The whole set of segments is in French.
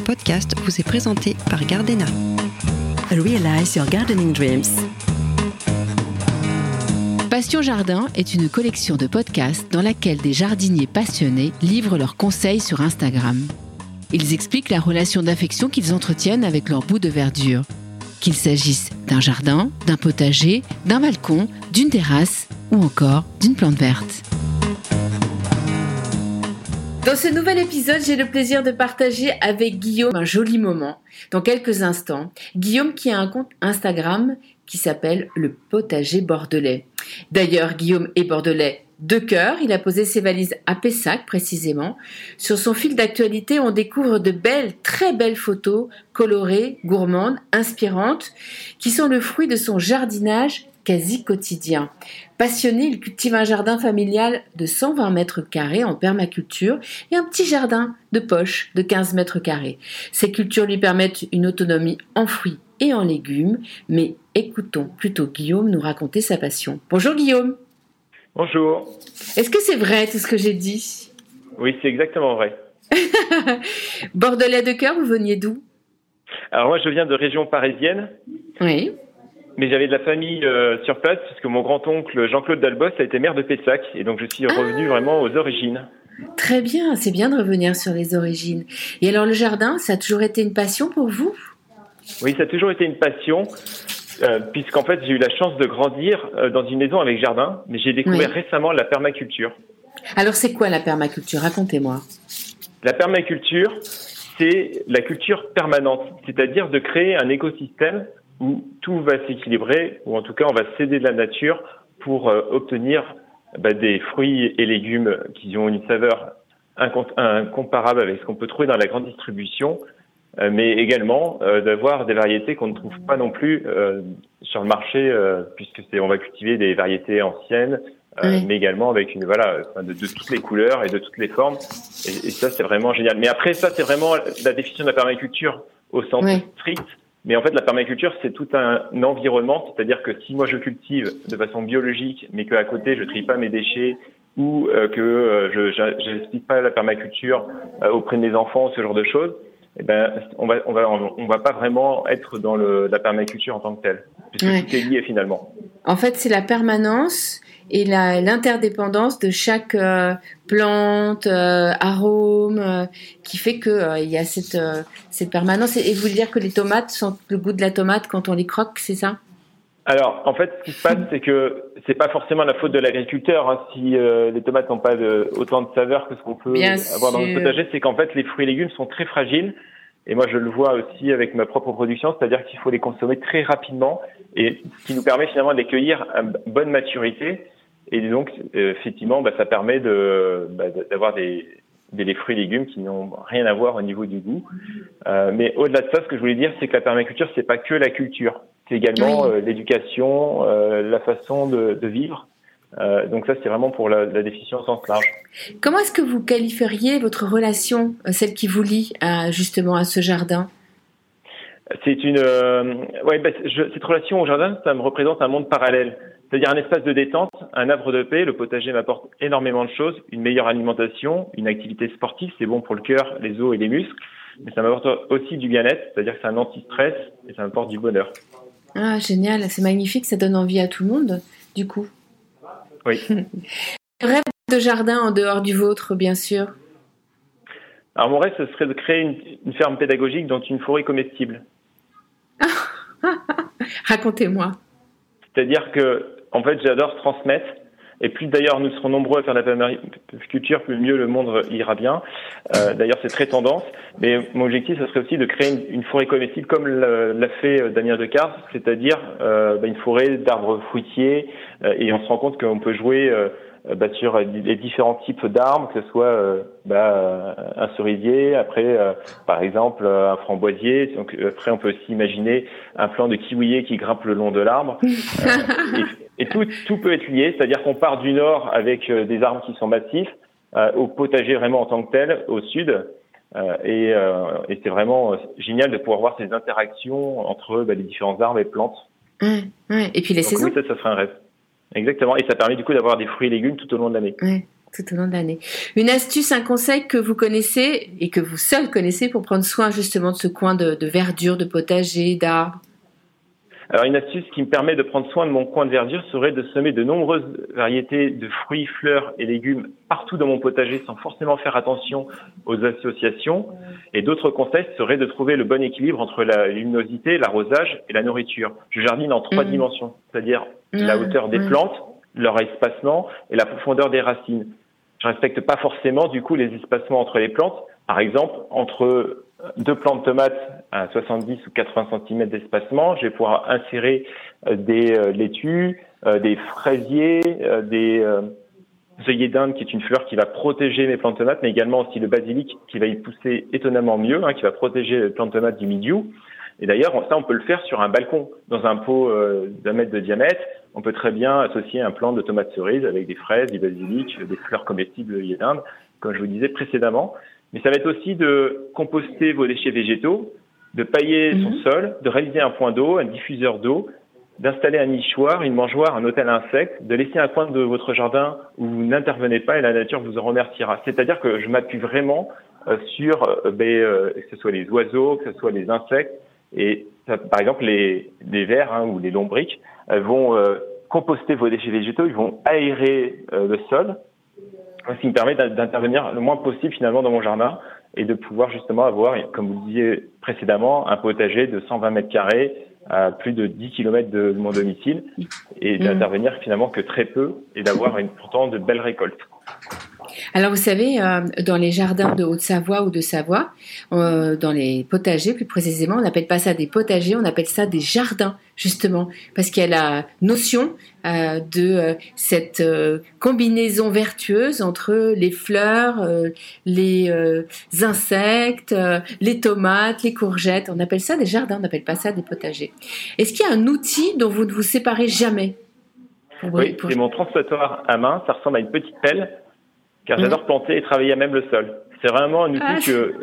Ce podcast vous est présenté par Gardena. Realize your gardening dreams. Passion Jardin est une collection de podcasts dans laquelle des jardiniers passionnés livrent leurs conseils sur Instagram. Ils expliquent la relation d'affection qu'ils entretiennent avec leur bout de verdure. Qu'il s'agisse d'un jardin, d'un potager, d'un balcon, d'une terrasse ou encore d'une plante verte. Dans ce nouvel épisode, j'ai le plaisir de partager avec Guillaume un joli moment. Dans quelques instants, Guillaume qui a un compte Instagram qui s'appelle le potager bordelais. D'ailleurs, Guillaume est bordelais de cœur. Il a posé ses valises à Pessac précisément. Sur son fil d'actualité, on découvre de belles, très belles photos colorées, gourmandes, inspirantes, qui sont le fruit de son jardinage quasi quotidien. Passionné, il cultive un jardin familial de 120 mètres carrés en permaculture et un petit jardin de poche de 15 mètres carrés. Ces cultures lui permettent une autonomie en fruits et en légumes, mais écoutons plutôt Guillaume nous raconter sa passion. Bonjour Guillaume. Bonjour. Est-ce que c'est vrai tout ce que j'ai dit? Oui, c'est exactement vrai. Bordelais de cœur, vous veniez d'où? Alors moi, je viens de région parisienne. Oui. Mais j'avais de la famille euh, sur place puisque mon grand-oncle Jean-Claude Dalbos a été maire de Pessac et donc je suis revenu Ah. vraiment aux origines. Très bien, c'est bien de revenir sur les origines. Et alors le jardin, ça a toujours été une passion pour vous? Oui, ça a toujours été une passion euh, puisqu'en fait j'ai eu la chance de grandir euh, dans une maison avec jardin, mais j'ai découvert Oui. récemment la permaculture. Alors c'est quoi la permaculture? Racontez-moi. La permaculture, c'est la culture permanente, c'est-à-dire de créer un écosystème où tout va s'équilibrer, ou en tout cas on va céder de la nature pour euh, obtenir bah, des fruits et légumes qui ont une saveur incom- incomparable avec ce qu'on peut trouver dans la grande distribution, euh, mais également euh, d'avoir des variétés qu'on ne trouve pas non plus sur le marché, puisque c'est on va cultiver des variétés anciennes, Oui. mais également avec une voilà de, de toutes les couleurs et de toutes les formes. Et, et ça, c'est vraiment génial. Mais après, ça, c'est vraiment la définition de la permaculture au sens Oui. strict. Mais en fait, la permaculture, c'est tout un environnement. C'est-à-dire que si moi je cultive de façon biologique, mais qu'à côté je trie pas mes déchets ou euh, que euh, je j'explique pas la permaculture euh, auprès de mes enfants, ce genre de choses, eh ben, on va, on va, on va pas vraiment être dans le, la permaculture en tant que telle, puisque Ouais. tout est lié finalement. En fait, c'est la permanence et la- l'interdépendance de chaque euh, plante, euh, arôme, euh, qui fait que euh, il y a cette, euh, cette permanence. Et, et vous dire que les tomates sentent le goût de la tomate quand on les croque, c'est ça? Alors, en fait, ce qui se passe, c'est que c'est pas forcément la faute de l'agriculteur hein, si euh, les tomates n'ont pas de, autant de saveur que ce qu'on peut Bien avoir dans le potager. C'est qu'en fait, les fruits et légumes sont très fragiles. Et moi, je le vois aussi avec ma propre production, c'est-à-dire qu'il faut les consommer très rapidement, et ce qui nous permet finalement de les cueillir à bonne maturité. Et donc, euh, effectivement, bah, ça permet de bah, d'avoir des, fruits et légumes qui n'ont rien à voir au niveau du goût. Euh, mais au-delà de ça, ce que je voulais dire, c'est que la permaculture, c'est pas que la culture, c'est également Oui. euh, l'éducation, euh, la façon de, de vivre. Donc ça, c'est vraiment pour la, la définition au sens large. Comment est-ce que vous qualifieriez votre relation, celle qui vous lie à, justement à ce jardin? C'est une, ouais, bah, je- cette relation au jardin, ça me représente un monde parallèle. C'est-à-dire un espace de détente, un havre de paix. Le potager m'apporte énormément de choses, une meilleure alimentation, une activité sportive, c'est bon pour le cœur, les os et les muscles. Mais ça m'apporte aussi du bien-être, c'est-à-dire que c'est un anti-stress et ça m'apporte du bonheur. Ah, génial, c'est magnifique, ça donne envie à tout le monde, du coup. Oui. Rêve de jardin en dehors du vôtre, bien sûr. Alors mon rêve, ce serait de créer une, une ferme pédagogique dans une forêt comestible. Racontez-moi. C'est-à-dire que, en fait, j'adore transmettre. Et plus d'ailleurs nous serons nombreux à faire de la permaculture, plus mieux le monde ira bien. Euh, d'ailleurs, c'est très tendance. Mais mon objectif, ce serait aussi de créer une, forêt comestible comme l'a fait euh, Damien Decart, c'est-à-dire euh, bah, une forêt d'arbres fruitiers. Euh, et on se rend compte qu'on peut jouer euh, bah, sur les différents types d'arbres, que ce soit euh, bah, euh, un cerisier, après, euh, par exemple, euh, un framboisier. Donc, euh, après, on peut aussi imaginer un plant de kiwier qui grimpe le long de l'arbre. Euh, et, et tout, tout peut être lié, c'est-à-dire qu'on part du nord avec euh, des arbres qui sont massifs, euh, au potager vraiment en tant que tel, au sud. Euh, et euh, et c'est vraiment euh, génial de pouvoir voir ces interactions entre bah, les différents arbres et plantes. Ouais, ouais. Et puis les Donc saisons. oui, ça, ça serait un rêve. Exactement. Et ça permet du coup d'avoir des fruits et légumes tout au long de l'année. Ouais. tout au long de l'année. Une astuce, un conseil que vous connaissez et que vous seul connaissez pour prendre soin justement de ce coin de, de verdure, de potager, d'arbres? Alors une astuce qui me permet de prendre soin de mon coin de verdure serait de semer de nombreuses variétés de fruits, fleurs et légumes partout dans mon potager sans forcément faire attention aux associations. Et d'autres conseils seraient de trouver le bon équilibre entre la luminosité, l'arrosage et la nourriture. Je jardine en trois mmh. dimensions, c'est-à-dire la mmh. hauteur des plantes, leur espacement et la profondeur des racines. Je respecte pas forcément du coup les espacements entre les plantes. Par exemple, entre deux plantes de tomates à 70 ou 80 cm d'espacement, je vais pouvoir insérer euh, des euh, laitues, euh, des fraisiers, des œillets d'Inde qui est une fleur qui va protéger mes plantes tomates, mais également aussi le basilic qui va y pousser étonnamment mieux, hein, qui va protéger les plantes tomates du milieu. Et d'ailleurs, ça, on peut le faire sur un balcon, dans un pot d'un mètre de diamètre. On peut très bien associer un plant de tomates cerises avec des fraises, du basilic, des fleurs comestibles d'Inde, comme je vous disais précédemment. Mais ça va être aussi de composter vos déchets végétaux, de pailler son mhm. sol, de réaliser un point d'eau, un diffuseur d'eau, d'installer un nichoir, une mangeoire, un hôtel à insectes, de laisser un coin de votre jardin où vous n'intervenez pas et la nature vous en remerciera. C'est-à-dire que je m'appuie vraiment euh, sur euh, ben, euh, que ce soit les oiseaux, que ce soit les insectes. Et par exemple, les, les vers hein, ou les lombriques vont composter vos déchets végétaux, ils vont aérer le sol, ce qui me permet d'intervenir le moins possible finalement dans mon jardin et de pouvoir justement avoir, comme vous le disiez précédemment, un potager de 120 mètres carrés à plus de 10 km de mon domicile et mmh. d'intervenir finalement que très peu et d'avoir pourtant de belles récoltes. Alors vous savez, euh, dans les jardins de Haute-Savoie ou de Savoie, euh, dans les potagers plus précisément, on n'appelle pas ça des potagers, on appelle ça des jardins justement, parce qu'il y a la notion euh, de cette combinaison vertueuse entre les fleurs, les insectes, les tomates, les courgettes. On appelle ça des jardins, on n'appelle pas ça des potagers. Est-ce qu'il y a un outil dont vous ne vous séparez jamais oui, c'est mon transporteur à main. Ça ressemble à une petite pelle car mm. j'adore planter et travailler à même le sol. C'est vraiment un outil ah. que,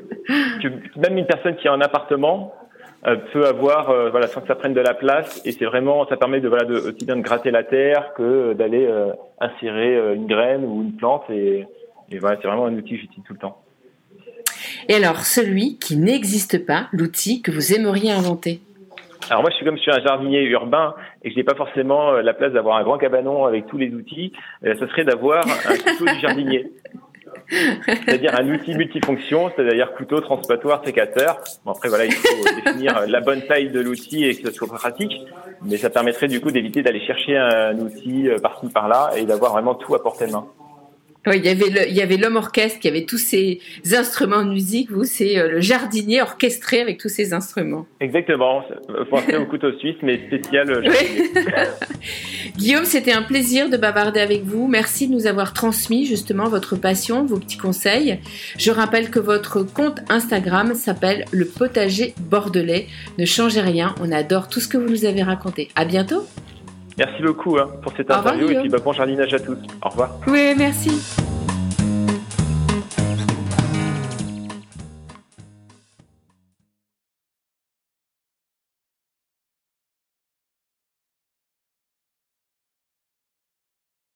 que, même une personne qui a un appartement euh, peut avoir, euh, voilà, sans que ça prenne de la place. Et c'est vraiment, ça permet de, voilà, de, aussi bien de gratter la terre que d'aller euh, insérer une graine ou une plante. Et, et voilà, c'est vraiment un outil que j'utilise tout le temps. Et alors, celui qui n'existe pas, l'outil que vous aimeriez inventer? Alors moi, je suis comme je suis un jardinier urbain et que je n'ai pas forcément euh, la place d'avoir un grand cabanon avec tous les outils. Euh, ce serait d'avoir un couteau du jardinier. C'est-à-dire un outil multifonction, c'est-à-dire couteau, transporteur, sécateur. Bon après voilà, il faut définir la bonne taille de l'outil et que ce soit pratique, mais ça permettrait du coup d'éviter d'aller chercher un outil euh, par-ci par-là et d'avoir vraiment tout à portée de main. Il y avait il y avait l'homme orchestre qui avait tous ces instruments de musique. Vous, c'est euh, le jardinier orchestré avec tous ces instruments. Exactement. Pensez au couteau suisse, mais spécial. Euh, Guillaume, c'était un plaisir de bavarder avec vous. Merci de nous avoir transmis justement votre passion, vos petits conseils. Je rappelle que votre compte Instagram s'appelle le potager bordelais. Ne changez rien. On adore tout ce que vous nous avez raconté. À bientôt. Merci beaucoup hein, pour cette interview et puis bah, bon jardinage à tous. Au revoir. Oui, merci.